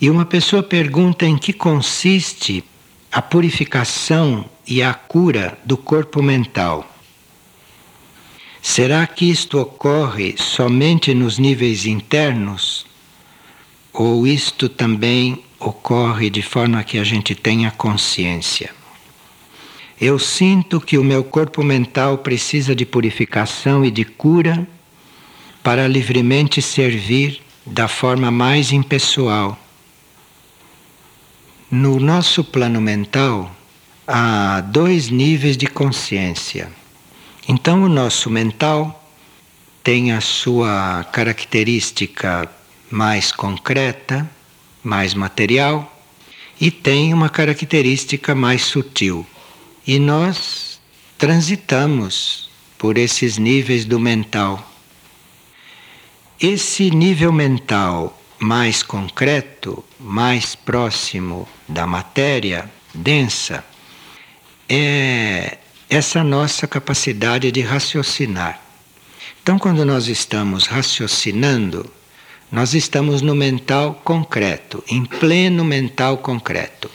E uma pessoa pergunta em que consiste a purificação e a cura do corpo mental. Será que isto ocorre somente nos níveis internos? Ou isto também ocorre de forma que a gente tenha consciência? Eu sinto que o meu corpo mental precisa de purificação e de cura para livremente servir da forma mais impessoal. No nosso plano mental, há dois níveis de consciência. Então, o nosso mental tem a sua característica mais concreta, mais material, e tem uma característica mais sutil. E nós transitamos por esses níveis do mental. Esse nível mental mais concreto, mais próximo da matéria densa, é essa nossa capacidade de raciocinar. Então, quando nós estamos raciocinando, nós estamos no mental concreto, em pleno mental concreto.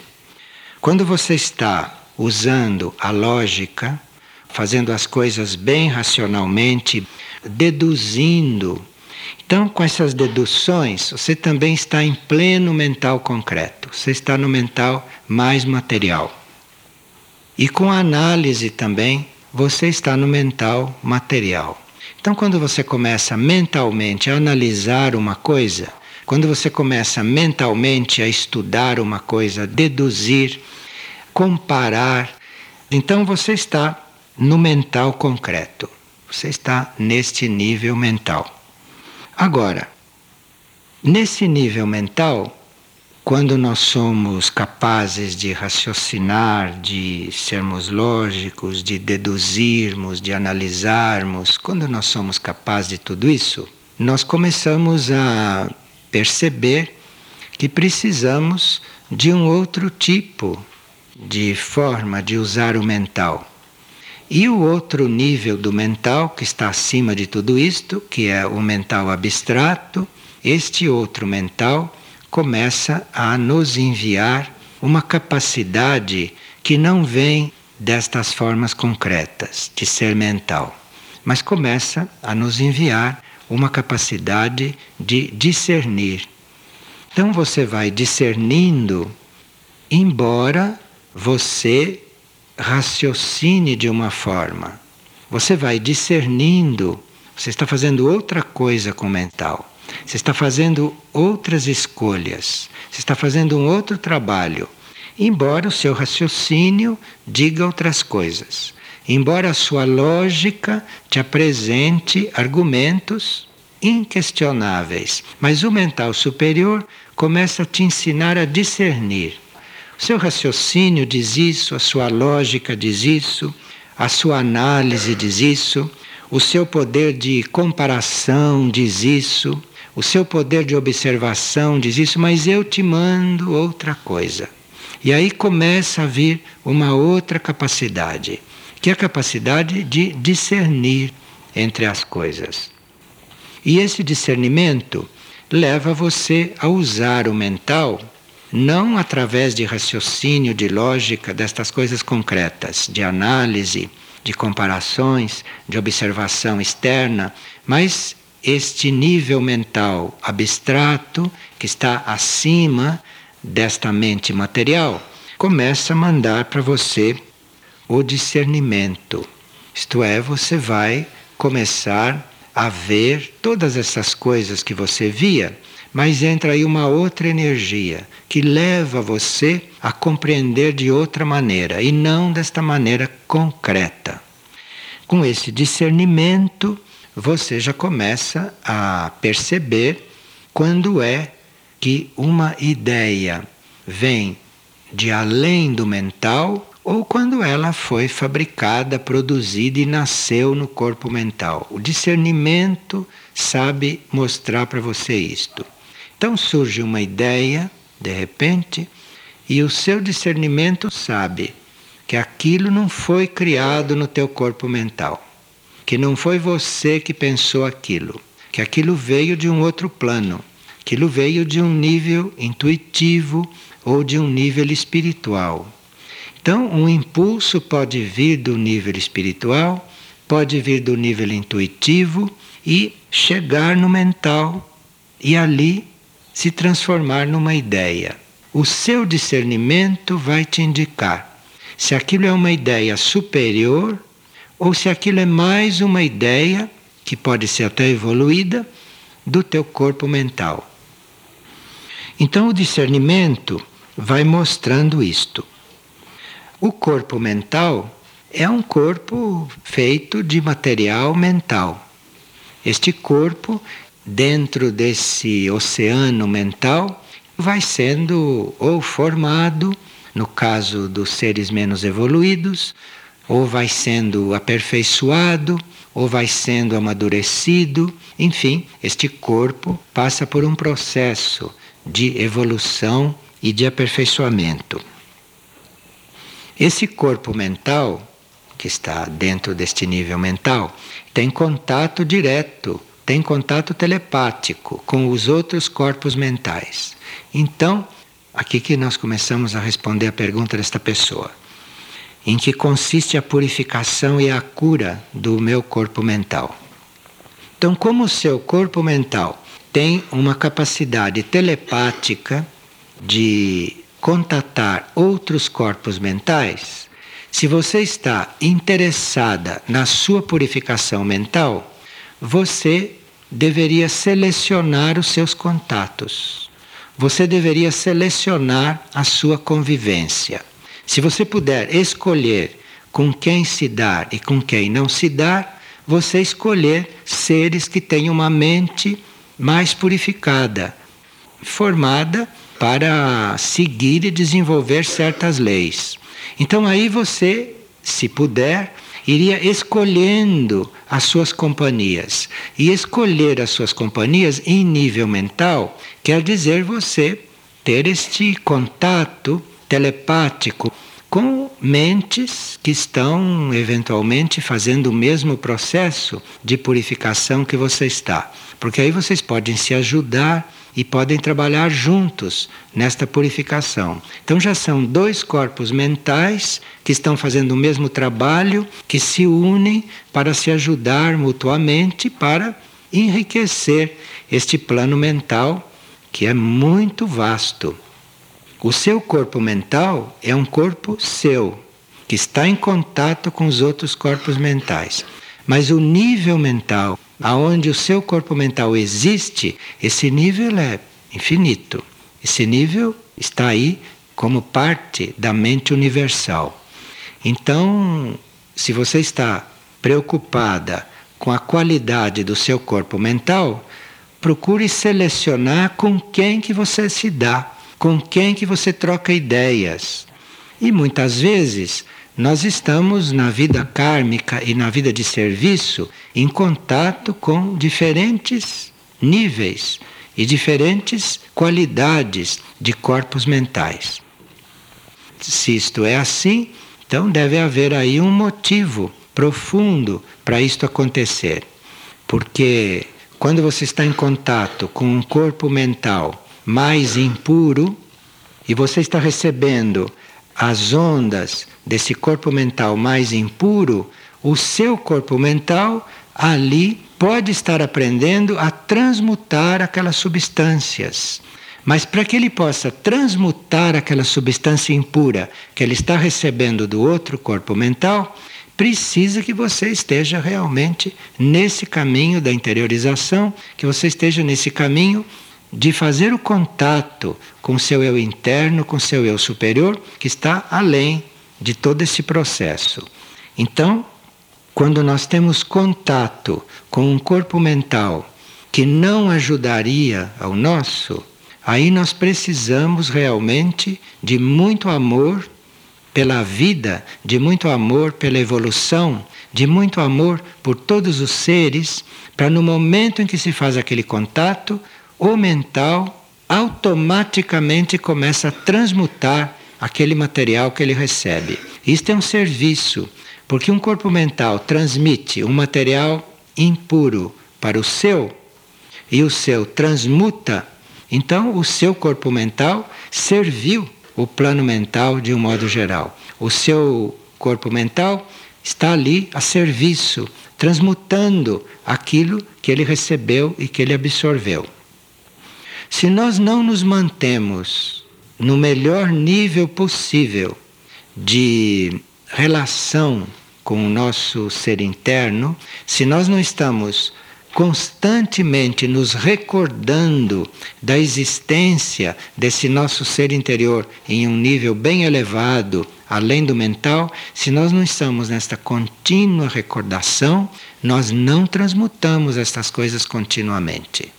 Quando você está usando a lógica, fazendo as coisas bem racionalmente, deduzindo. Então, com essas deduções, você também está em pleno mental concreto, você está no mental mais material. E com a análise também, você está no mental material. Então, quando você começa mentalmente a analisar uma coisa, quando você começa mentalmente a estudar uma coisa, deduzir, comparar. Então você está no mental concreto. Você está neste nível mental. Agora, nesse nível mental, quando nós somos capazes de raciocinar, de sermos lógicos, de deduzirmos, de analisarmos, quando nós somos capazes de tudo isso, nós começamos a perceber que precisamos de um outro tipo de forma de usar o mental. E o outro nível do mental, que está acima de tudo isto, que é o mental abstrato, este outro mental começa a nos enviar uma capacidade que não vem destas formas concretas de ser mental, mas começa a nos enviar uma capacidade de discernir. Então você vai discernindo, embora você raciocine de uma forma. Você vai discernindo, você está fazendo outra coisa com o mental. Você está fazendo outras escolhas. Você está fazendo um outro trabalho. Embora o seu raciocínio diga outras coisas. Embora a sua lógica te apresente argumentos inquestionáveis. Mas o mental superior começa a te ensinar a discernir. Seu raciocínio diz isso, a sua lógica diz isso, a sua análise diz isso, o seu poder de comparação diz isso, o seu poder de observação diz isso, mas eu te mando outra coisa. E aí começa a vir uma outra capacidade, que é a capacidade de discernir entre as coisas. E esse discernimento leva você a usar o mental não através de raciocínio, de lógica, destas coisas concretas, de análise, de comparações, de observação externa, mas este nível mental abstrato, que está acima desta mente material, começa a mandar para você o discernimento. Isto é, você vai começar a ver todas essas coisas que você via mas entra aí uma outra energia que leva você a compreender de outra maneira e não desta maneira concreta. Com esse discernimento, você já começa a perceber quando é que uma ideia vem de além do mental ou quando ela foi fabricada, produzida e nasceu no corpo mental. O discernimento sabe mostrar para você isto. Então surge uma ideia, de repente, e o seu discernimento sabe que aquilo não foi criado no teu corpo mental, que não foi você que pensou aquilo, que aquilo veio de um outro plano, Aquilo veio de um nível intuitivo ou de um nível espiritual. Então, um impulso pode vir do nível espiritual, pode vir do nível intuitivo e chegar no mental e ali se transformar numa ideia. O seu discernimento vai te indicar se aquilo é uma ideia superior ou se aquilo é mais uma ideia que pode ser até evoluída do teu corpo mental. Então o discernimento vai mostrando isto. O corpo mental é um corpo feito de material mental. Este corpo, dentro desse oceano mental, vai sendo ou formado, no caso dos seres menos evoluídos, ou vai sendo aperfeiçoado, ou vai sendo amadurecido, enfim, este corpo passa por um processo de evolução e de aperfeiçoamento. Esse corpo mental, que está dentro deste nível mental, tem contato direto, tem contato telepático com os outros corpos mentais. Então, aqui que nós começamos a responder a pergunta desta pessoa. Em que consiste a purificação e a cura do meu corpo mental? Então, como o seu corpo mental tem uma capacidade telepática de contatar outros corpos mentais, se você está interessada na sua purificação mental, você deveria selecionar os seus contatos. Você deveria selecionar a sua convivência. Se você puder escolher com quem se dar e com quem não se dar, você escolher seres que têm uma mente mais purificada, formada para seguir e desenvolver certas leis. Então aí você, se puder, iria escolhendo as suas companhias. E escolher as suas companhias em nível mental quer dizer você ter este contato telepático com mentes que estão eventualmente fazendo o mesmo processo de purificação que você está. Porque aí vocês podem se ajudar e podem trabalhar juntos nesta purificação. Então já são dois corpos mentais que estão fazendo o mesmo trabalho, que se unem para se ajudar mutuamente para enriquecer este plano mental que é muito vasto. O seu corpo mental é um corpo seu, que está em contato com os outros corpos mentais. Mas o nível mental aonde o seu corpo mental existe, esse nível é infinito. Esse nível está aí como parte da mente universal. Então, se você está preocupada com a qualidade do seu corpo mental, procure selecionar com quem que você se dá, com quem que você troca ideias. E muitas vezes nós estamos na vida kármica e na vida de serviço em contato com diferentes níveis e diferentes qualidades de corpos mentais. Se isto é assim, então deve haver aí um motivo profundo para isto acontecer. Porque quando você está em contato com um corpo mental mais impuro e você está recebendo as ondas desse corpo mental mais impuro, o seu corpo mental ali pode estar aprendendo a transmutar aquelas substâncias. Mas para que ele possa transmutar aquela substância impura que ele está recebendo do outro corpo mental, precisa que você esteja realmente nesse caminho da interiorização, que você esteja nesse caminho de fazer o contato com seu eu interno, com seu eu superior, que está além de todo esse processo. Então, quando nós temos contato com um corpo mental que não ajudaria ao nosso, aí nós precisamos realmente de muito amor pela vida, de muito amor pela evolução, de muito amor por todos os seres, para no momento em que se faz aquele contato, o mental automaticamente começa a transmutar aquele material que ele recebe. Isto é um serviço, porque um corpo mental transmite um material impuro para o seu e o seu transmuta Então, o seu corpo mental serviu o plano mental de um modo geral. O seu corpo mental está ali a serviço, transmutando aquilo que ele recebeu e que ele absorveu. Se nós não nos mantemos no melhor nível possível de relação com o nosso ser interno, se nós não estamos constantemente nos recordando da existência desse nosso ser interior em um nível bem elevado, além do mental, se nós não estamos nesta contínua recordação, nós não transmutamos estas coisas continuamente.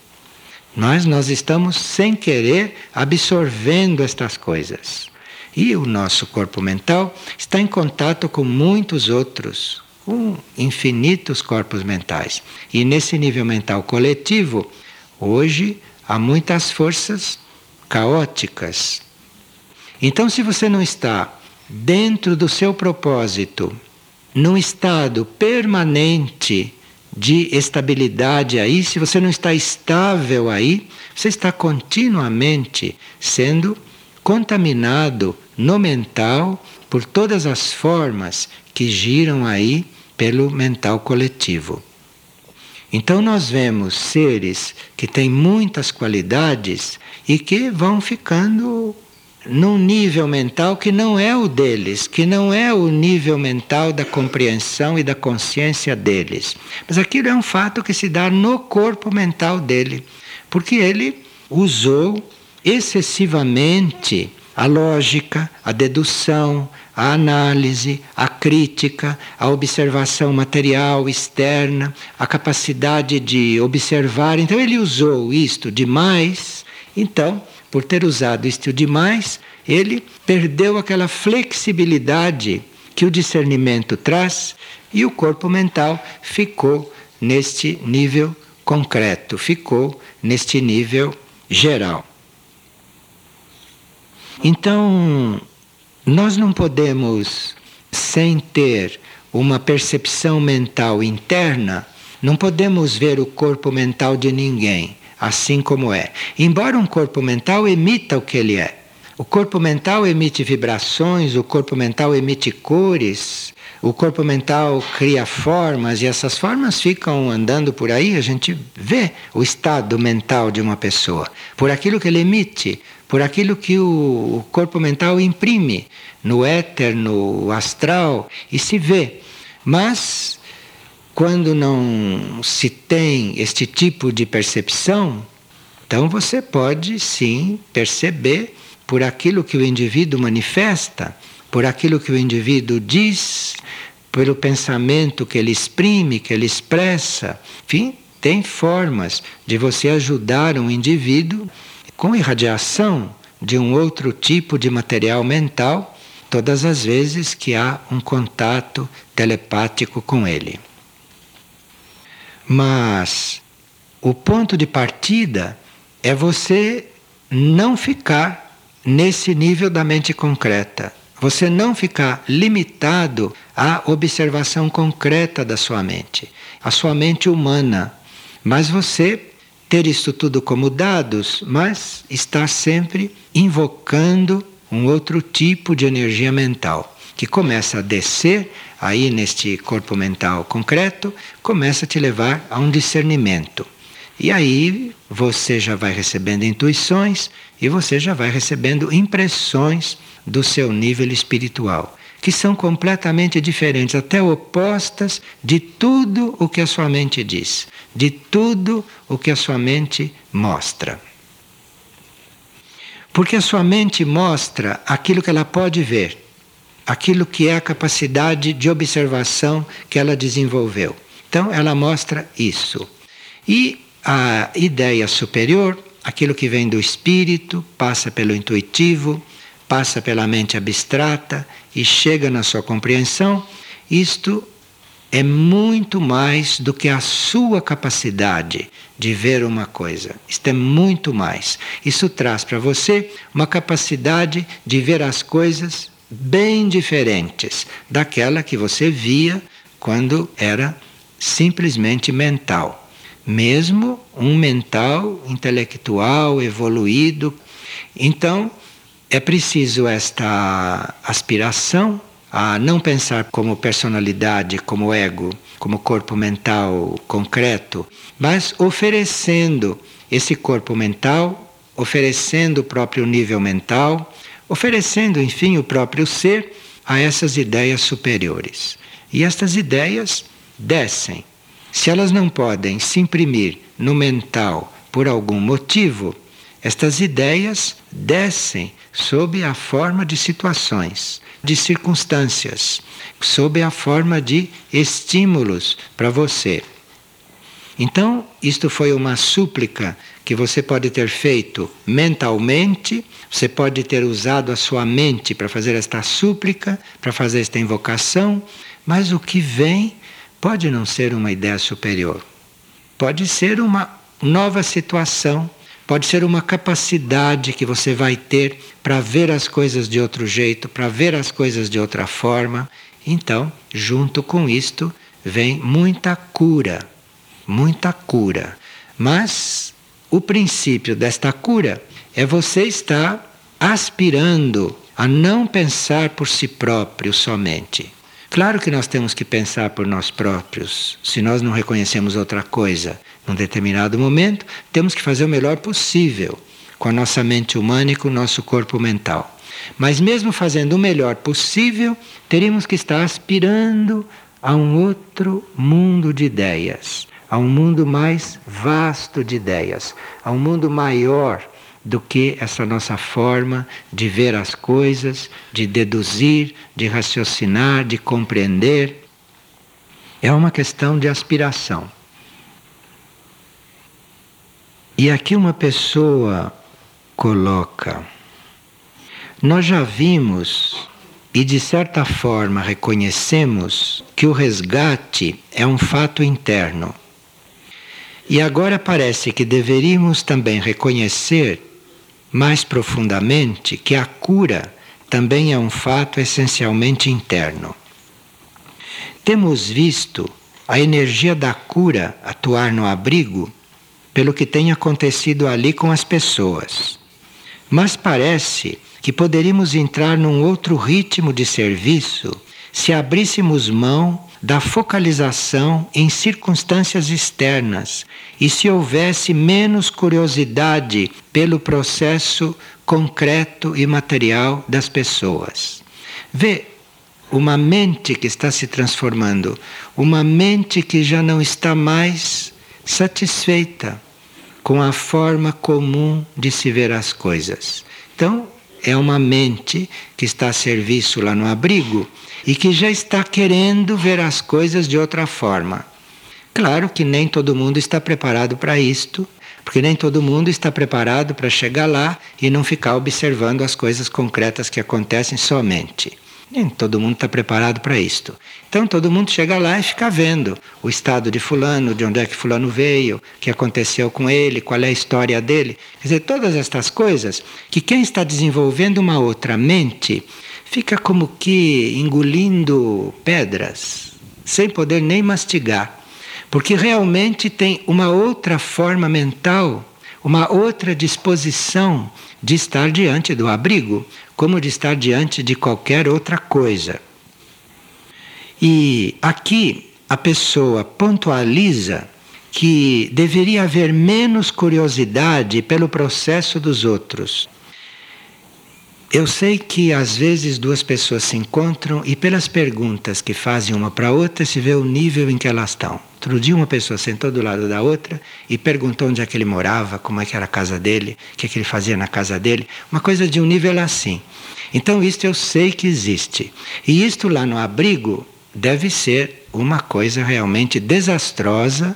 Nós, nós estamos, sem querer, absorvendo estas coisas. E o nosso corpo mental está em contato com muitos outros, com infinitos corpos mentais. E nesse nível mental coletivo, hoje há muitas forças caóticas. Então, se você não está dentro do seu propósito, num estado permanente de estabilidade aí, se você não está estável aí, você está continuamente sendo contaminado no mental por todas as formas que giram aí pelo mental coletivo. Então nós vemos seres que têm muitas qualidades e que vão ficando num nível mental que não é o deles, que não é o nível mental da compreensão e da consciência deles. Mas aquilo é um fato que se dá no corpo mental dele, porque ele usou excessivamente a lógica, a dedução, a análise, a crítica, a observação material externa, a capacidade de observar. Então ele usou isto demais. Então, por ter usado isto demais, ele perdeu aquela flexibilidade que o discernimento traz e o corpo mental ficou neste nível concreto, ficou neste nível geral. Então, nós não podemos, sem ter uma percepção mental interna, não podemos ver o corpo mental de ninguém assim como é. Embora um corpo mental emita o que ele é. O corpo mental emite vibrações, o corpo mental emite cores, o corpo mental cria formas e essas formas ficam andando por aí, a gente vê o estado mental de uma pessoa, por aquilo que ele emite, por aquilo que o corpo mental imprime no éter, no astral, e se vê. Mas quando não se tem este tipo de percepção, então você pode sim perceber por aquilo que o indivíduo manifesta, por aquilo que o indivíduo diz, pelo pensamento que ele exprime, que ele expressa. Enfim, tem formas de você ajudar um indivíduo com irradiação de um outro tipo de material mental, todas as vezes que há um contato telepático com ele. Mas o ponto de partida é você não ficar nesse nível da mente concreta. Você não ficar limitado à observação concreta da sua mente, a sua mente humana. Mas você ter isso tudo como dados, mas estar sempre invocando um outro tipo de energia mental, que começa a descer aí neste corpo mental concreto, começa a te levar a um discernimento. E aí você já vai recebendo intuições e você já vai recebendo impressões do seu nível espiritual, que são completamente diferentes, até opostas de tudo o que a sua mente diz, de tudo o que a sua mente mostra. Porque a sua mente mostra aquilo que ela pode ver aquilo que é a capacidade de observação que ela desenvolveu. Então, ela mostra isso. E a ideia superior, aquilo que vem do espírito, passa pelo intuitivo, passa pela mente abstrata e chega na sua compreensão, isto é muito mais do que a sua capacidade de ver uma coisa. Isto é muito mais. Isso traz para você uma capacidade de ver as coisas bem diferentes daquela que você via quando era simplesmente mental. mesmo um mental intelectual evoluído. Então, é preciso esta aspiração a não pensar como personalidade, como ego, como corpo mental concreto, mas oferecendo esse corpo mental, oferecendo o próprio nível mental, oferecendo, enfim, o próprio ser a essas ideias superiores. E estas ideias descem. Se elas não podem se imprimir no mental por algum motivo, estas ideias descem sob a forma de situações, de circunstâncias, sob a forma de estímulos para você. Então, isto foi uma súplica que você pode ter feito mentalmente, você pode ter usado a sua mente para fazer esta súplica, para fazer esta invocação, mas o que vem pode não ser uma ideia superior. Pode ser uma nova situação Pode ser uma capacidade que você vai ter para ver as coisas de outro jeito, para ver as coisas de outra forma. Então, junto com isto, vem muita cura, muita cura. Mas o princípio desta cura é você estar aspirando a não pensar por si próprio somente. Claro que nós temos que pensar por nós próprios, se nós não reconhecemos outra coisa num determinado momento, temos que fazer o melhor possível com a nossa mente humana e com o nosso corpo mental. Mas, mesmo fazendo o melhor possível, teríamos que estar aspirando a um outro mundo de ideias, a um mundo mais vasto de ideias, a um mundo maior do que essa nossa forma de ver as coisas, de deduzir, de raciocinar, de compreender. É uma questão de aspiração. E aqui uma pessoa coloca: Nós já vimos e de certa forma reconhecemos que o resgate é um fato interno. E agora parece que deveríamos também reconhecer mais profundamente que a cura também é um fato essencialmente interno. Temos visto a energia da cura atuar no abrigo pelo que tem acontecido ali com as pessoas. Mas parece que poderíamos entrar num outro ritmo de serviço se abríssemos mão da focalização em circunstâncias externas e se houvesse menos curiosidade pelo processo concreto e material das pessoas. Vê uma mente que está se transformando, uma mente que já não está mais satisfeita com a forma comum de se ver as coisas. Então, é uma mente que está a serviço lá no abrigo e que já está querendo ver as coisas de outra forma. Claro que nem todo mundo está preparado para isto, porque nem todo mundo está preparado para chegar lá e não ficar observando as coisas concretas que acontecem somente. Nem todo mundo está preparado para isto. Então todo mundo chega lá e fica vendo o estado de fulano, de onde é que fulano veio, o que aconteceu com ele, qual é a história dele. Quer dizer, todas estas coisas que quem está desenvolvendo uma outra mente fica como que engolindo pedras, sem poder nem mastigar. Porque realmente tem uma outra forma mental, uma outra disposição de estar diante do abrigo, como de estar diante de qualquer outra coisa. E aqui a pessoa pontualiza que deveria haver menos curiosidade pelo processo dos outros. Eu sei que às vezes duas pessoas se encontram e pelas perguntas que fazem uma para outra se vê o nível em que elas estão. Outro dia uma pessoa sentou do lado da outra e perguntou onde é que ele morava, como é que era a casa dele, o que, é que ele fazia na casa dele. Uma coisa de um nível assim. Então isto eu sei que existe. E isto lá no abrigo deve ser uma coisa realmente desastrosa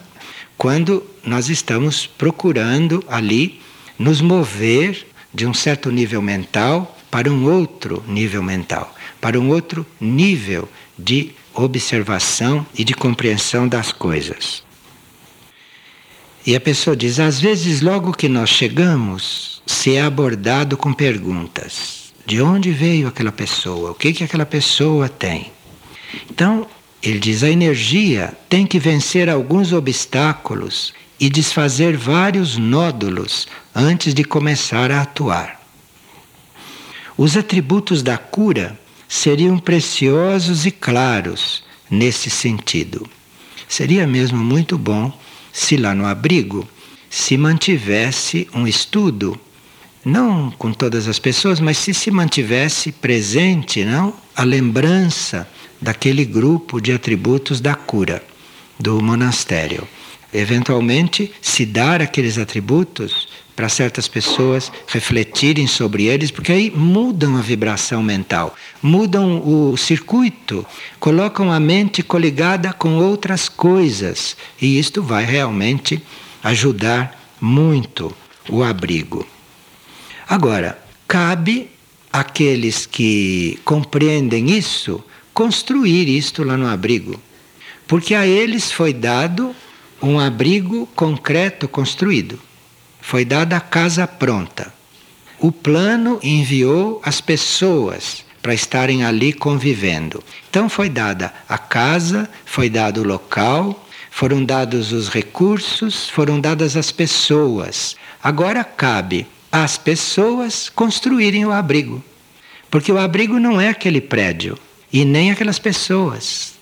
quando nós estamos procurando ali nos mover de um certo nível mental para um outro nível mental, para um outro nível de observação e de compreensão das coisas. E a pessoa diz: às vezes, logo que nós chegamos, se é abordado com perguntas. De onde veio aquela pessoa? O que, que aquela pessoa tem? Então, Ele diz: a energia tem que vencer alguns obstáculos e desfazer vários nódulos antes de começar a atuar. Os atributos da cura seriam preciosos e claros nesse sentido. Seria mesmo muito bom se lá no abrigo se mantivesse um estudo, não com todas as pessoas, mas se se mantivesse presente, não, a lembrança daquele grupo de atributos da cura do monastério. Eventualmente, se dar aqueles atributos para certas pessoas refletirem sobre eles, porque aí mudam a vibração mental, mudam o circuito, colocam a mente coligada com outras coisas, e isto vai realmente ajudar muito o abrigo. Agora, cabe àqueles que compreendem isso construir isto lá no abrigo, porque a eles foi dado um abrigo concreto construído. Foi dada a casa pronta. O plano enviou as pessoas para estarem ali convivendo. Então foi dada a casa, foi dado o local, foram dados os recursos, foram dadas as pessoas. Agora cabe às pessoas construírem o abrigo. Porque o abrigo não é aquele prédio e nem aquelas pessoas.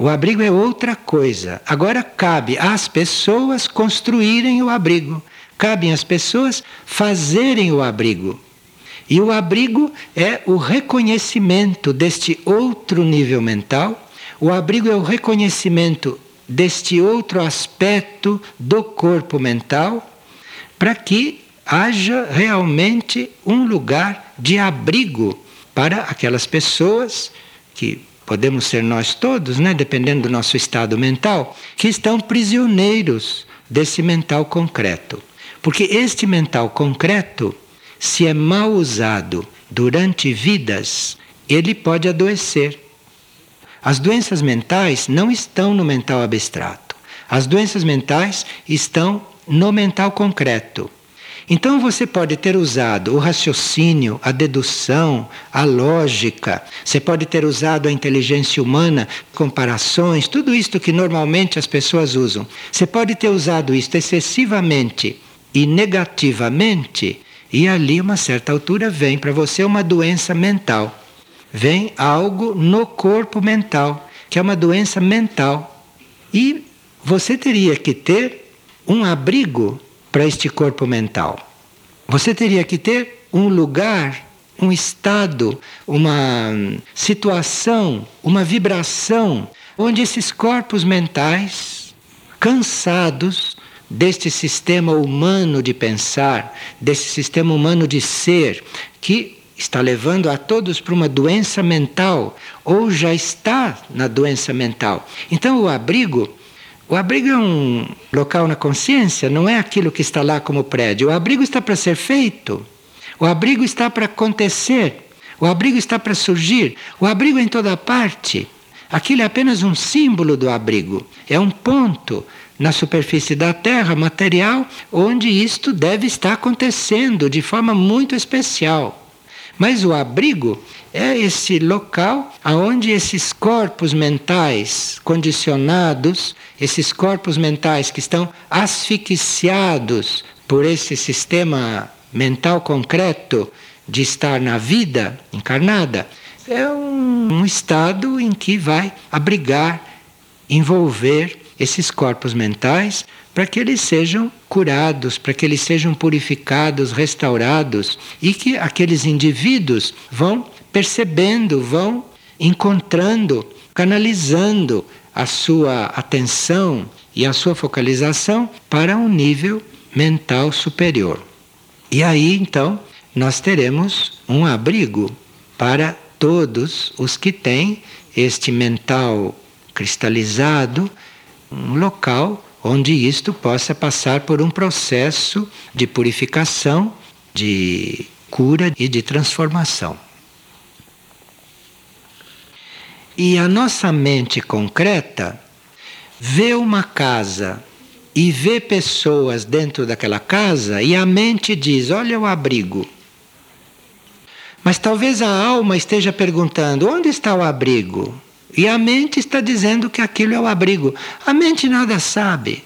O abrigo é outra coisa. Agora cabe às pessoas construírem o abrigo cabem às pessoas fazerem o abrigo. E o abrigo é o reconhecimento deste outro nível mental, o abrigo é o reconhecimento deste outro aspecto do corpo mental, para que haja realmente um lugar de abrigo para aquelas pessoas que podemos ser nós todos, né, dependendo do nosso estado mental, que estão prisioneiros desse mental concreto. Porque este mental concreto, se é mal usado durante vidas, ele pode adoecer. As doenças mentais não estão no mental abstrato. As doenças mentais estão no mental concreto. Então você pode ter usado o raciocínio, a dedução, a lógica, você pode ter usado a inteligência humana, comparações, tudo isto que normalmente as pessoas usam. Você pode ter usado isto excessivamente e negativamente, e ali, uma certa altura, vem para você uma doença mental. Vem algo no corpo mental, que é uma doença mental. E você teria que ter um abrigo para este corpo mental. Você teria que ter um lugar, um estado, uma situação, uma vibração, onde esses corpos mentais, cansados, deste sistema humano de pensar, desse sistema humano de ser, que está levando a todos para uma doença mental, ou já está na doença mental. Então, o abrigo. O abrigo é um local na consciência, não é aquilo que está lá como prédio. O abrigo está para ser feito. O abrigo está para acontecer. O abrigo está para surgir. O abrigo é em toda parte. Aquilo é apenas um símbolo do abrigo. É um ponto na superfície da Terra, material, onde isto deve estar acontecendo de forma muito especial. Mas o abrigo é esse local aonde esses corpos mentais condicionados, esses corpos mentais que estão asfixiados por esse sistema mental concreto de estar na vida encarnada, é um, um estado em que vai abrigar, envolver esses corpos mentais para que eles sejam curados, para que eles sejam purificados, restaurados e que aqueles indivíduos vão percebendo, vão encontrando, canalizando a sua atenção e a sua focalização para um nível mental superior. E aí então nós teremos um abrigo para todos os que têm este mental cristalizado um local onde isto possa passar por um processo de purificação, de cura e de transformação. E a nossa mente concreta vê uma casa e vê pessoas dentro daquela casa e a mente diz: Olha o abrigo. Mas talvez a alma esteja perguntando: onde está o abrigo? E a mente está dizendo que aquilo é o abrigo. A mente nada sabe.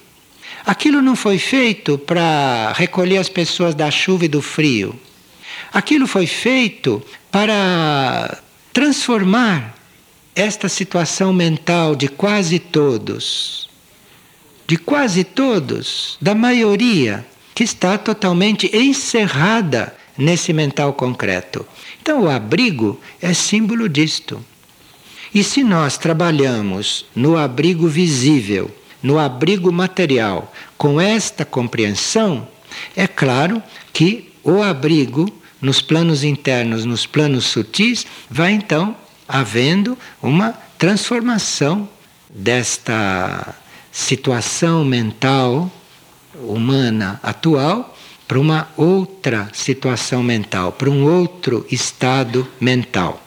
Aquilo não foi feito para recolher as pessoas da chuva e do frio. Aquilo foi feito para transformar esta situação mental de quase todos, de quase todos, da maioria, que está totalmente encerrada nesse mental concreto. Então, o abrigo é símbolo disto. E se nós trabalhamos no abrigo visível, no abrigo material, com esta compreensão, é claro que o abrigo nos planos internos, nos planos sutis, vai então havendo uma transformação desta situação mental humana atual para uma outra situação mental, para um outro estado mental.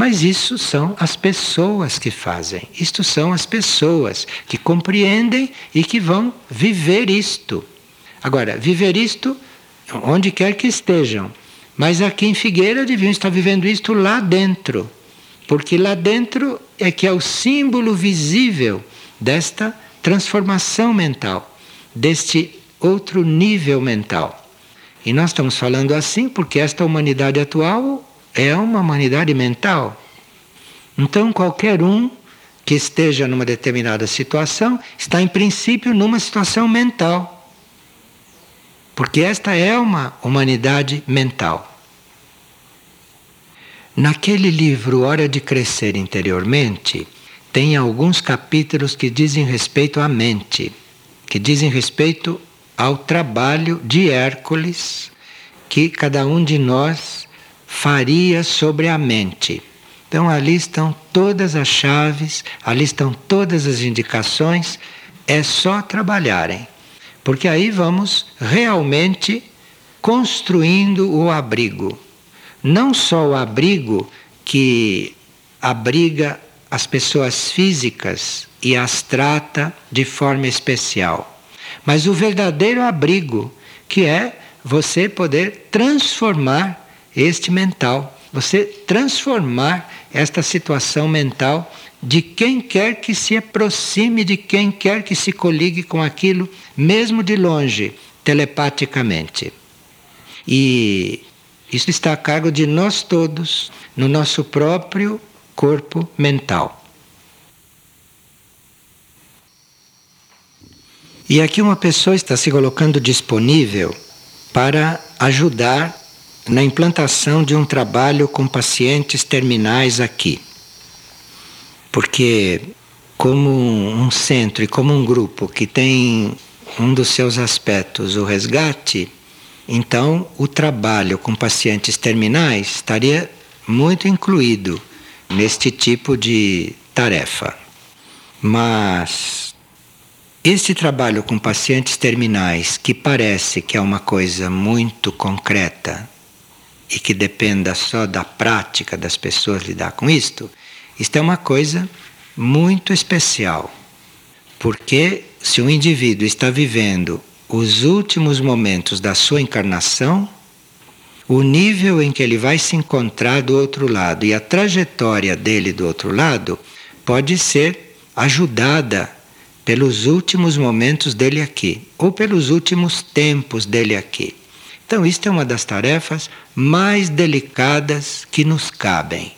Mas isso são as pessoas que fazem. Isto são as pessoas que compreendem e que vão viver isto. Agora, viver isto onde quer que estejam. Mas aqui em Figueira deviam estar vivendo isto lá dentro. Porque lá dentro é que é o símbolo visível desta transformação mental, deste outro nível mental. E nós estamos falando assim porque esta humanidade atual é uma humanidade mental. Então, qualquer um que esteja numa determinada situação está, em princípio, numa situação mental. Porque esta é uma humanidade mental. Naquele livro Hora de Crescer Interiormente, tem alguns capítulos que dizem respeito à mente, que dizem respeito ao trabalho de Hércules que cada um de nós faria sobre a mente. Então ali estão todas as chaves, ali estão todas as indicações, é só trabalharem. Porque aí vamos realmente construindo o abrigo. Não só o abrigo que abriga as pessoas físicas e as trata de forma especial, mas o verdadeiro abrigo, que é você poder transformar este mental, você transformar esta situação mental de quem quer que se aproxime, de quem quer que se coligue com aquilo, mesmo de longe, telepaticamente. E isso está a cargo de nós todos, no nosso próprio corpo mental. E aqui uma pessoa está se colocando disponível para ajudar na implantação de um trabalho com pacientes terminais aqui. Porque, como um centro e como um grupo que tem um dos seus aspectos o resgate, então o trabalho com pacientes terminais estaria muito incluído neste tipo de tarefa. Mas esse trabalho com pacientes terminais, que parece que é uma coisa muito concreta e que dependa só da prática das pessoas lidar com isto, isto é uma coisa muito especial. Porque se um indivíduo está vivendo os últimos momentos da sua encarnação, o nível em que ele vai se encontrar do outro lado e a trajetória dele do outro lado pode ser ajudada pelos últimos momentos dele aqui, ou pelos últimos tempos dele aqui. Então, isto é uma das tarefas mais delicadas que nos cabem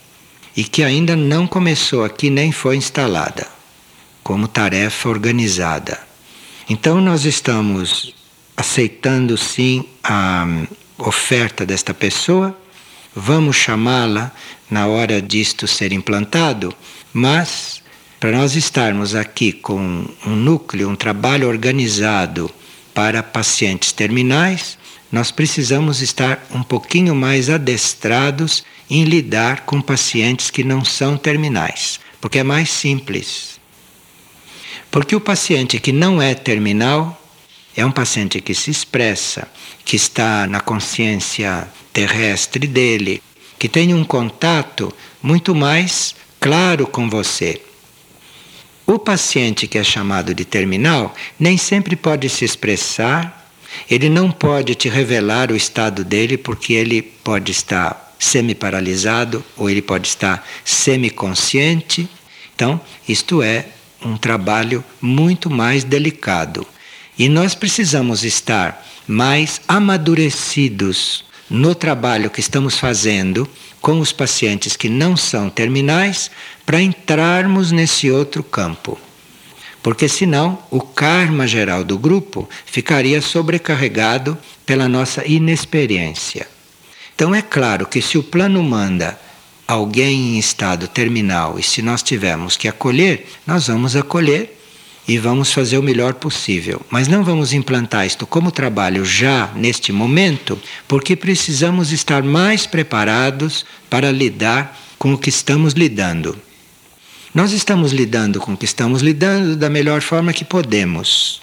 e que ainda não começou aqui nem foi instalada como tarefa organizada. Então, nós estamos aceitando sim a oferta desta pessoa, vamos chamá-la na hora disto ser implantado, mas para nós estarmos aqui com um núcleo, um trabalho organizado para pacientes terminais, nós precisamos estar um pouquinho mais adestrados em lidar com pacientes que não são terminais, porque é mais simples. Porque o paciente que não é terminal é um paciente que se expressa, que está na consciência terrestre dele, que tem um contato muito mais claro com você. O paciente que é chamado de terminal nem sempre pode se expressar, ele não pode te revelar o estado dele porque ele pode estar semi-paralisado ou ele pode estar semiconsciente. Então, isto é um trabalho muito mais delicado. E nós precisamos estar mais amadurecidos no trabalho que estamos fazendo com os pacientes que não são terminais para entrarmos nesse outro campo. Porque senão o karma geral do grupo ficaria sobrecarregado pela nossa inexperiência. Então é claro que se o plano manda alguém em estado terminal e se nós tivermos que acolher, nós vamos acolher e vamos fazer o melhor possível. Mas não vamos implantar isto como trabalho já neste momento, porque precisamos estar mais preparados para lidar com o que estamos lidando. Nós estamos lidando com o que estamos lidando da melhor forma que podemos,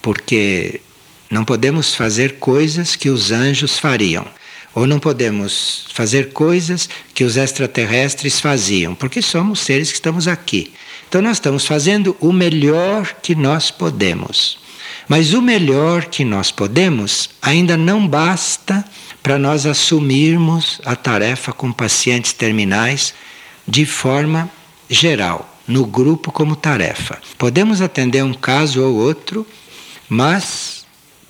porque não podemos fazer coisas que os anjos fariam. Ou não podemos fazer coisas que os extraterrestres faziam, porque somos seres que estamos aqui. Então nós estamos fazendo o melhor que nós podemos. Mas o melhor que nós podemos ainda não basta para nós assumirmos a tarefa com pacientes terminais de forma geral, no grupo como tarefa. Podemos atender um caso ou outro, mas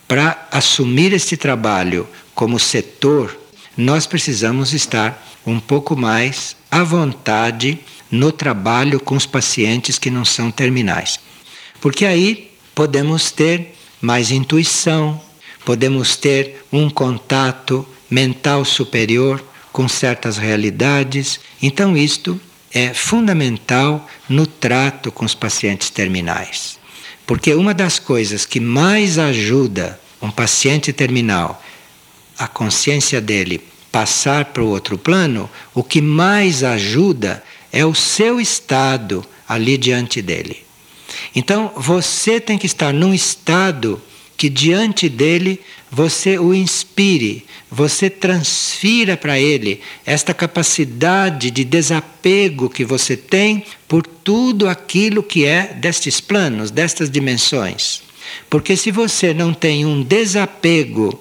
para assumir este trabalho como setor, nós precisamos estar um pouco mais à vontade no trabalho com os pacientes que não são terminais. Porque aí podemos ter mais intuição, podemos ter um contato mental superior com certas realidades. Então, isto é fundamental no trato com os pacientes terminais. Porque uma das coisas que mais ajuda um paciente terminal a consciência dele passar para o outro plano, o que mais ajuda é o seu estado ali diante dele. Então você tem que estar num estado que diante dele você o inspire, você transfira para ele esta capacidade de desapego que você tem por tudo aquilo que é destes planos, destas dimensões. Porque se você não tem um desapego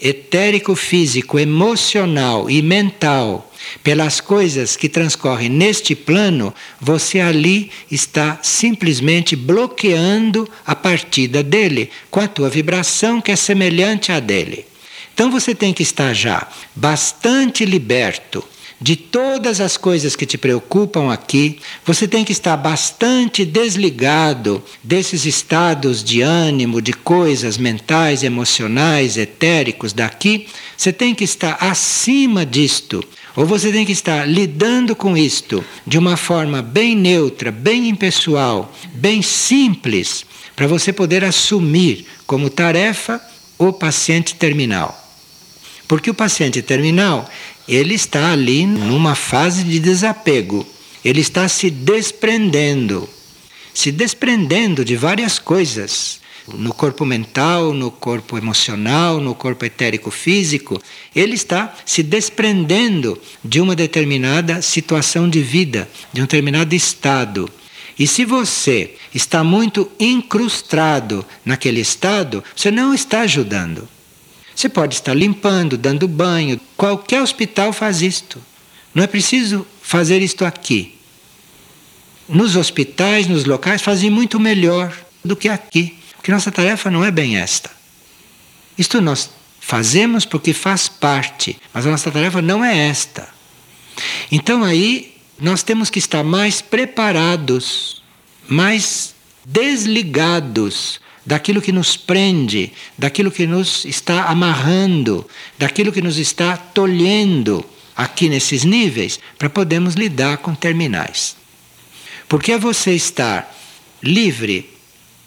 etérico, físico, emocional e mental pelas coisas que transcorrem neste plano, você ali está simplesmente bloqueando a partida dele com a tua vibração que é semelhante à dele. Então você tem que estar já bastante liberto de todas as coisas que te preocupam aqui, você tem que estar bastante desligado desses estados de ânimo, de coisas mentais, emocionais, etéricos daqui. Você tem que estar acima disto. Ou você tem que estar lidando com isto de uma forma bem neutra, bem impessoal, bem simples, para você poder assumir como tarefa o paciente terminal. Porque o paciente terminal, ele está ali numa fase de desapego. Ele está se desprendendo, se desprendendo de várias coisas, no corpo mental, no corpo emocional, no corpo etérico físico, ele está se desprendendo de uma determinada situação de vida, de um determinado estado. E se você está muito incrustado naquele estado, você não está ajudando. Você pode estar limpando, dando banho. Qualquer hospital faz isto. Não é preciso fazer isto aqui. Nos hospitais, nos locais, fazem muito melhor do que aqui. Porque nossa tarefa não é bem esta. Isto nós fazemos porque faz parte, mas a nossa tarefa não é esta. Então aí nós temos que estar mais preparados, mais desligados daquilo que nos prende, daquilo que nos está amarrando, daquilo que nos está tolhendo aqui nesses níveis, para podermos lidar com terminais. Porque é você estar livre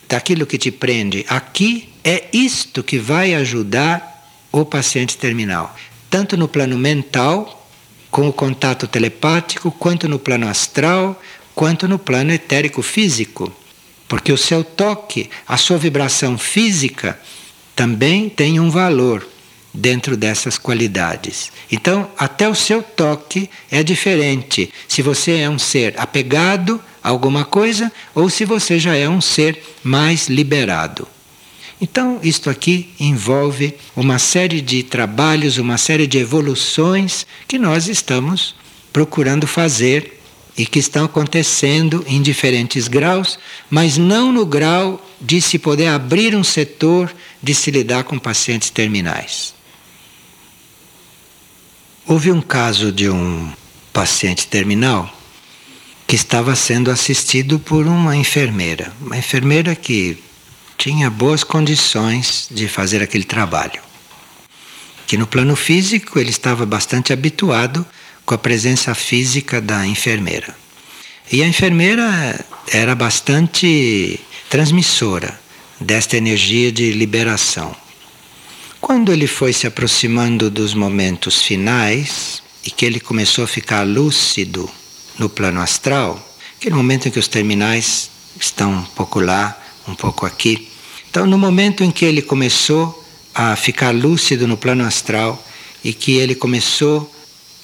daquilo que te prende aqui, é isto que vai ajudar o paciente terminal, tanto no plano mental, com o contato telepático, quanto no plano astral, quanto no plano etérico físico. Porque o seu toque, a sua vibração física, também tem um valor dentro dessas qualidades. Então, até o seu toque é diferente se você é um ser apegado a alguma coisa ou se você já é um ser mais liberado. Então, isto aqui envolve uma série de trabalhos, uma série de evoluções que nós estamos procurando fazer e que estão acontecendo em diferentes graus, mas não no grau de se poder abrir um setor de se lidar com pacientes terminais. Houve um caso de um paciente terminal que estava sendo assistido por uma enfermeira, uma enfermeira que tinha boas condições de fazer aquele trabalho. Que no plano físico ele estava bastante habituado com a presença física da enfermeira. E a enfermeira era bastante transmissora desta energia de liberação. Quando ele foi se aproximando dos momentos finais e que ele começou a ficar lúcido no plano astral, aquele momento em que os terminais estão um pouco lá, um pouco aqui. Então, no momento em que ele começou a ficar lúcido no plano astral e que ele começou,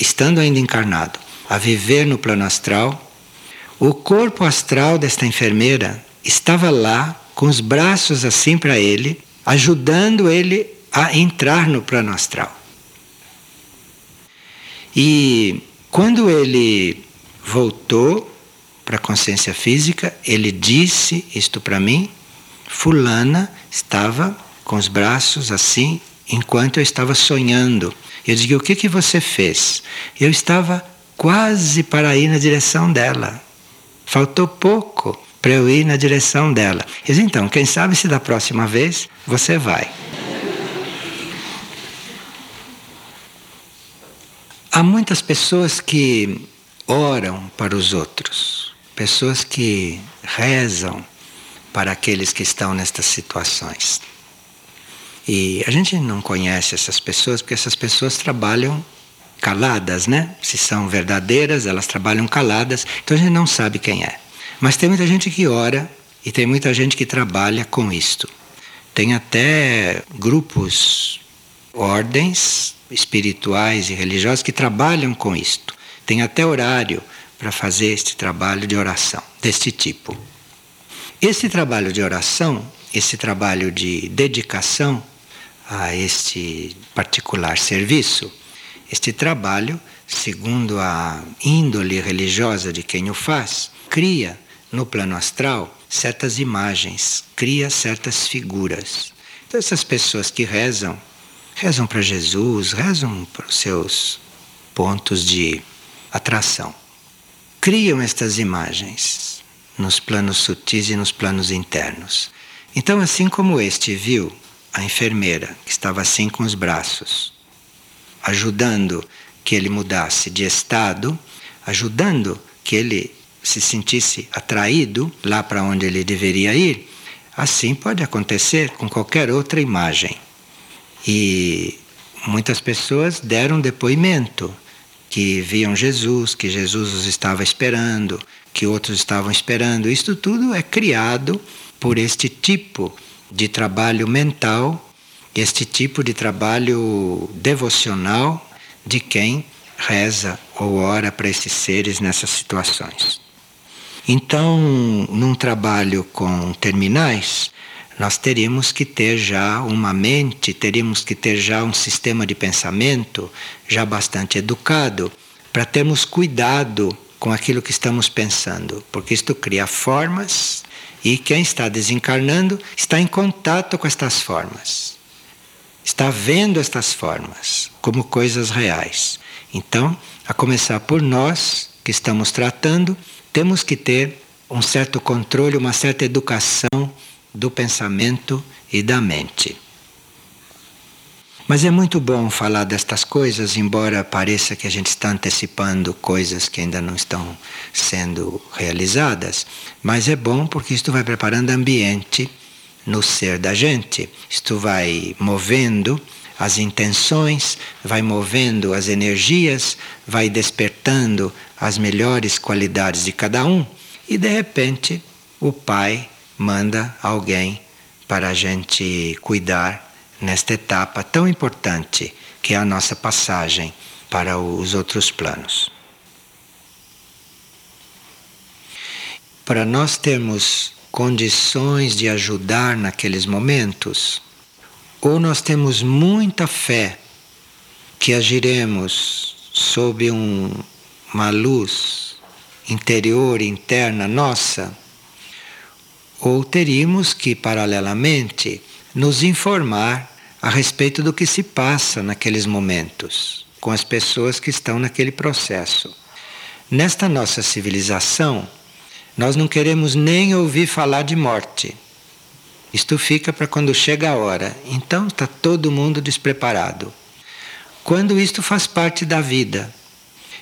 estando ainda encarnado, a viver no plano astral, o corpo astral desta enfermeira estava lá com os braços assim para ele, ajudando ele a entrar no plano astral. E quando ele voltou para a consciência física, ele disse isto para mim. Fulana estava com os braços assim, enquanto eu estava sonhando. Eu digo: O que, que você fez? Eu estava quase para ir na direção dela. Faltou pouco para eu ir na direção dela. Eu disse, então, quem sabe se da próxima vez você vai. Há muitas pessoas que oram para os outros, pessoas que rezam para aqueles que estão nestas situações. E a gente não conhece essas pessoas porque essas pessoas trabalham caladas, né? Se são verdadeiras, elas trabalham caladas, então a gente não sabe quem é. Mas tem muita gente que ora e tem muita gente que trabalha com isto. Tem até grupos, ordens espirituais e religiosas que trabalham com isto. Tem até horário para fazer este trabalho de oração, deste tipo. Esse trabalho de oração, esse trabalho de dedicação a este particular serviço, este trabalho, segundo a índole religiosa de quem o faz, cria no plano astral certas imagens, cria certas figuras. Então, essas pessoas que rezam, rezam para Jesus, rezam para os seus pontos de atração. Criam estas imagens nos planos sutis e nos planos internos. Então, assim como este viu a enfermeira que estava assim com os braços, ajudando que ele mudasse de estado, ajudando que ele se sentisse atraído lá para onde ele deveria ir, assim pode acontecer com qualquer outra imagem. E muitas pessoas deram depoimento que viam Jesus, que Jesus os estava esperando, que outros estavam esperando. Isto tudo é criado por este tipo de trabalho mental, este tipo de trabalho devocional de quem reza ou ora para esses seres nessas situações. Então, num trabalho com terminais, nós teríamos que ter já uma mente, teríamos que ter já um sistema de pensamento já bastante educado para termos cuidado com aquilo que estamos pensando, porque isto cria formas e quem está desencarnando está em contato com estas formas. Está vendo estas formas como coisas reais. Então, a começar por nós que estamos tratando, temos que ter um certo controle, uma certa educação do pensamento e da mente. Mas é muito bom falar destas coisas, embora pareça que a gente está antecipando coisas que ainda não estão sendo realizadas, mas é bom porque isto vai preparando ambiente no ser da gente. Isto vai movendo as intenções, vai movendo as energias, vai despertando as melhores qualidades de cada um e de repente o Pai manda alguém para a gente cuidar nesta etapa tão importante que é a nossa passagem para os outros planos. Para nós termos condições de ajudar naqueles momentos, ou nós temos muita fé que agiremos sob um, uma luz interior, interna nossa, ou teríamos que, paralelamente, nos informar a respeito do que se passa naqueles momentos com as pessoas que estão naquele processo. Nesta nossa civilização, nós não queremos nem ouvir falar de morte. Isto fica para quando chega a hora. Então está todo mundo despreparado. Quando isto faz parte da vida.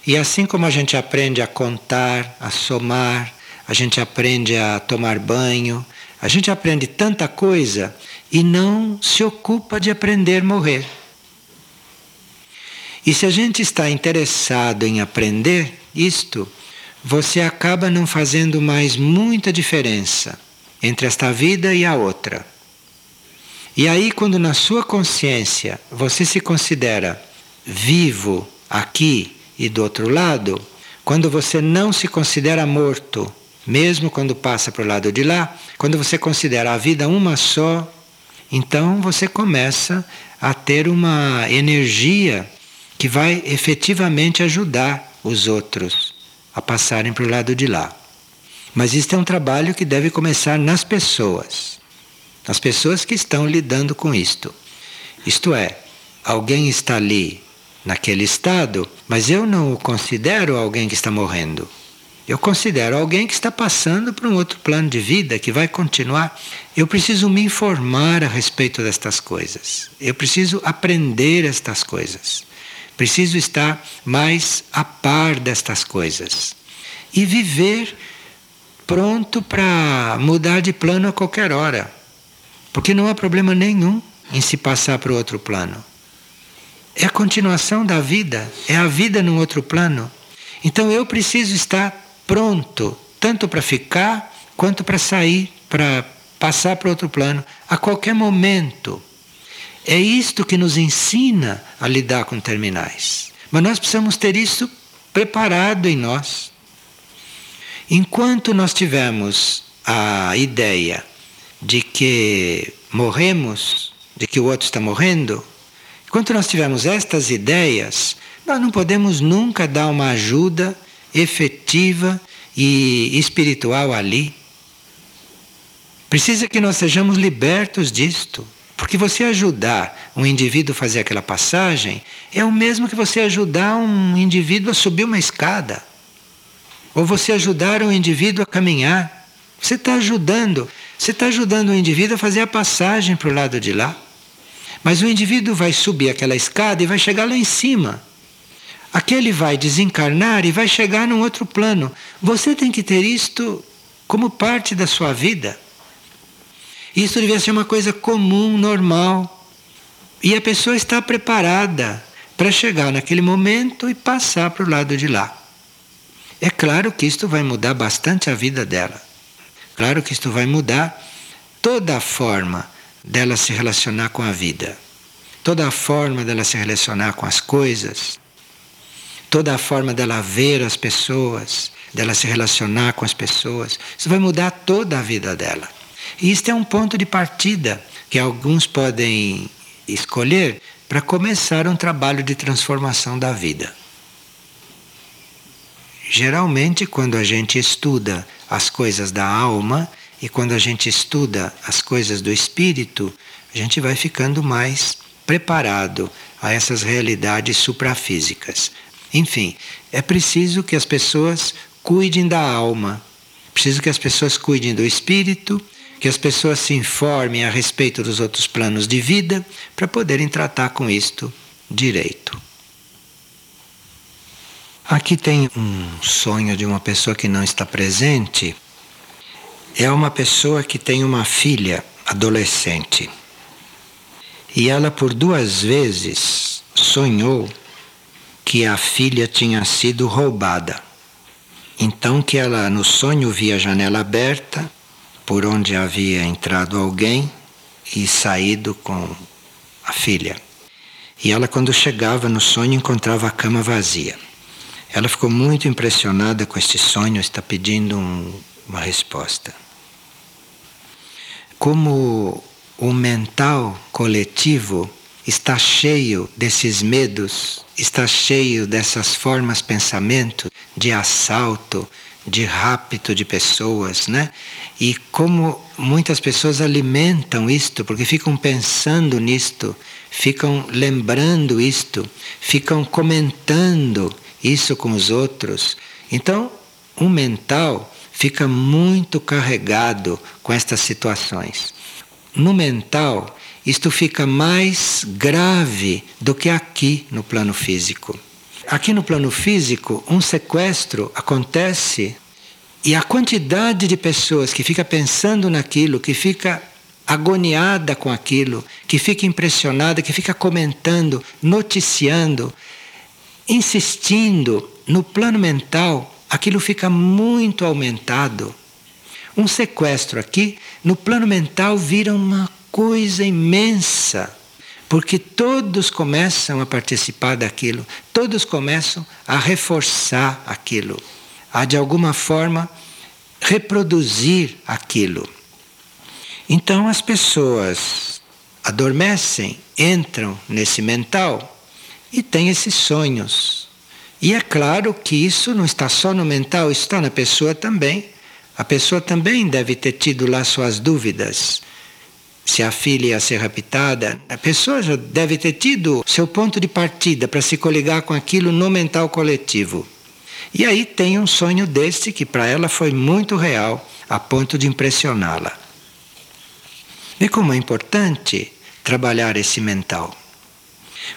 E assim como a gente aprende a contar, a somar, a gente aprende a tomar banho, a gente aprende tanta coisa e não se ocupa de aprender a morrer. E se a gente está interessado em aprender isto, você acaba não fazendo mais muita diferença entre esta vida e a outra. E aí, quando na sua consciência você se considera vivo aqui e do outro lado, quando você não se considera morto, mesmo quando passa para o lado de lá, quando você considera a vida uma só, então você começa a ter uma energia que vai efetivamente ajudar os outros a passarem para o lado de lá. Mas isso é um trabalho que deve começar nas pessoas, nas pessoas que estão lidando com isto. Isto é, alguém está ali naquele estado, mas eu não o considero alguém que está morrendo. Eu considero alguém que está passando para um outro plano de vida que vai continuar. Eu preciso me informar a respeito destas coisas. Eu preciso aprender estas coisas. Preciso estar mais a par destas coisas e viver pronto para mudar de plano a qualquer hora. Porque não há problema nenhum em se passar para o outro plano. É a continuação da vida, é a vida num outro plano. Então eu preciso estar pronto, tanto para ficar quanto para sair, para passar para outro plano, a qualquer momento. É isto que nos ensina a lidar com terminais. Mas nós precisamos ter isso preparado em nós. Enquanto nós tivermos a ideia de que morremos, de que o outro está morrendo, enquanto nós tivermos estas ideias, nós não podemos nunca dar uma ajuda efetiva e espiritual ali. Precisa que nós sejamos libertos disto. Porque você ajudar um indivíduo a fazer aquela passagem é o mesmo que você ajudar um indivíduo a subir uma escada. Ou você ajudar um indivíduo a caminhar. Você está ajudando. Você está ajudando o indivíduo a fazer a passagem para o lado de lá. Mas o indivíduo vai subir aquela escada e vai chegar lá em cima. Aquele vai desencarnar e vai chegar num outro plano. Você tem que ter isto como parte da sua vida. Isso devia ser uma coisa comum, normal. E a pessoa está preparada para chegar naquele momento e passar para o lado de lá. É claro que isto vai mudar bastante a vida dela. Claro que isto vai mudar toda a forma dela se relacionar com a vida, toda a forma dela se relacionar com as coisas, toda a forma dela ver as pessoas, dela se relacionar com as pessoas. Isso vai mudar toda a vida dela. E isto é um ponto de partida que alguns podem escolher para começar um trabalho de transformação da vida. Geralmente, quando a gente estuda as coisas da alma e quando a gente estuda as coisas do espírito, a gente vai ficando mais preparado a essas realidades suprafísicas. Enfim, é preciso que as pessoas cuidem da alma, preciso que as pessoas cuidem do espírito que as pessoas se informem a respeito dos outros planos de vida para poderem tratar com isto direito. Aqui tem um sonho de uma pessoa que não está presente. É uma pessoa que tem uma filha adolescente. E ela, por duas vezes, sonhou que a filha tinha sido roubada. Então, que ela no sonho via a janela aberta por onde havia entrado alguém e saído com a filha. E ela, quando chegava no sonho, encontrava a cama vazia. Ela ficou muito impressionada com este sonho, está pedindo um, uma resposta. como o mental coletivo está cheio desses medos, está cheio dessas formas pensamento de assalto, de rapto de pessoas, né? E como muitas pessoas alimentam isto, porque ficam pensando nisto, ficam lembrando isto, ficam comentando isso com os outros. Então, o mental fica muito carregado com estas situações. No mental, isto fica mais grave do que aqui no plano físico. Aqui no plano físico, um sequestro acontece e a quantidade de pessoas que fica pensando naquilo, que fica agoniada com aquilo, que fica impressionada, que fica comentando, noticiando, insistindo no plano mental, aquilo fica muito aumentado. Um sequestro aqui, no plano mental, vira uma coisa imensa porque todos começam a participar daquilo, todos começam a reforçar aquilo, a de alguma forma reproduzir aquilo. Então as pessoas adormecem, entram nesse mental e têm esses sonhos. E é claro que isso não está só no mental, está na pessoa também. A pessoa também deve ter tido lá suas dúvidas se a filha ia ser raptada, a pessoa já deve ter tido seu ponto de partida para se coligar com aquilo no mental coletivo. E aí tem um sonho desse que para ela foi muito real, a ponto de impressioná-la. Vê como é importante trabalhar esse mental.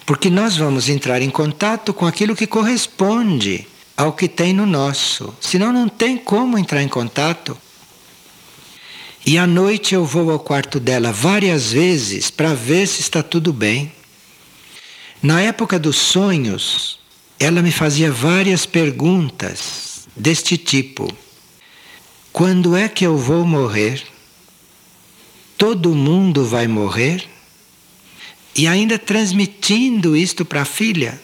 Porque nós vamos entrar em contato com aquilo que corresponde ao que tem no nosso. Senão não tem como entrar em contato. E à noite eu vou ao quarto dela várias vezes para ver se está tudo bem. Na época dos sonhos, ela me fazia várias perguntas deste tipo: Quando é que eu vou morrer? Todo mundo vai morrer? E ainda transmitindo isto para a filha.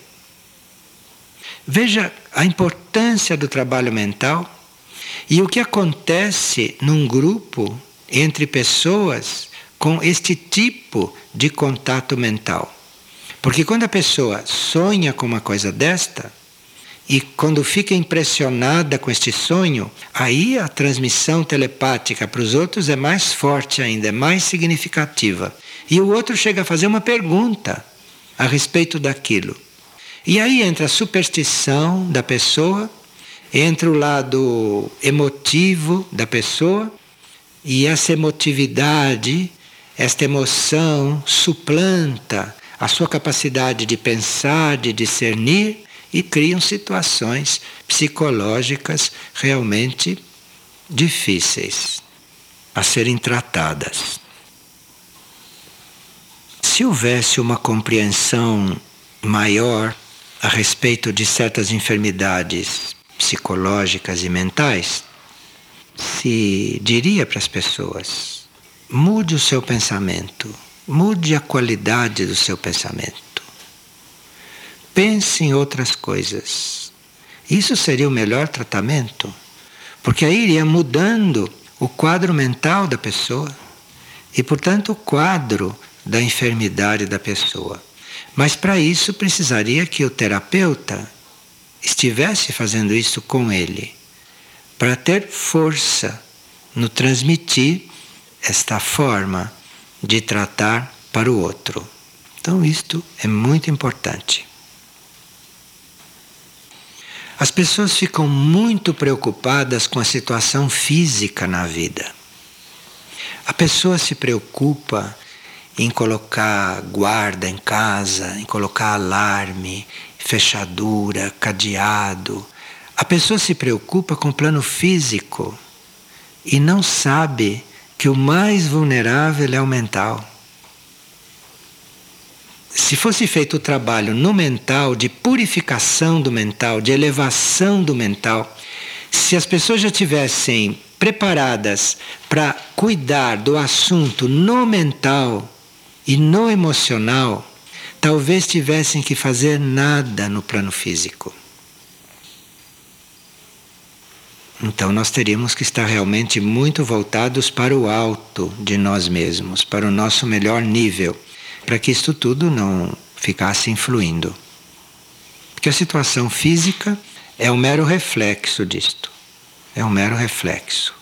Veja a importância do trabalho mental e o que acontece num grupo entre pessoas com este tipo de contato mental. Porque quando a pessoa sonha com uma coisa desta, e quando fica impressionada com este sonho, aí a transmissão telepática para os outros é mais forte ainda, é mais significativa. E o outro chega a fazer uma pergunta a respeito daquilo. E aí entra a superstição da pessoa, entra o lado emotivo da pessoa, e essa emotividade, esta emoção suplanta a sua capacidade de pensar, de discernir e criam situações psicológicas realmente difíceis a serem tratadas. Se houvesse uma compreensão maior a respeito de certas enfermidades psicológicas e mentais, se diria para as pessoas: mude o seu pensamento, mude a qualidade do seu pensamento. Pense em outras coisas. Isso seria o melhor tratamento, porque aí iria mudando o quadro mental da pessoa e, portanto, o quadro da enfermidade da pessoa. Mas para isso precisaria que o terapeuta estivesse fazendo isso com ele para ter força no transmitir esta forma de tratar para o outro. Então, isto é muito importante. As pessoas ficam muito preocupadas com a situação física na vida. A pessoa se preocupa em colocar guarda em casa, em colocar alarme, fechadura, cadeado, a pessoa se preocupa com o plano físico e não sabe que o mais vulnerável é o mental. Se fosse feito o trabalho no mental, de purificação do mental, de elevação do mental, se as pessoas já tivessem preparadas para cuidar do assunto no mental e no emocional, talvez tivessem que fazer nada no plano físico. Então nós teríamos que estar realmente muito voltados para o alto de nós mesmos, para o nosso melhor nível, para que isto tudo não ficasse influindo. Porque a situação física é um mero reflexo disto. É um mero reflexo.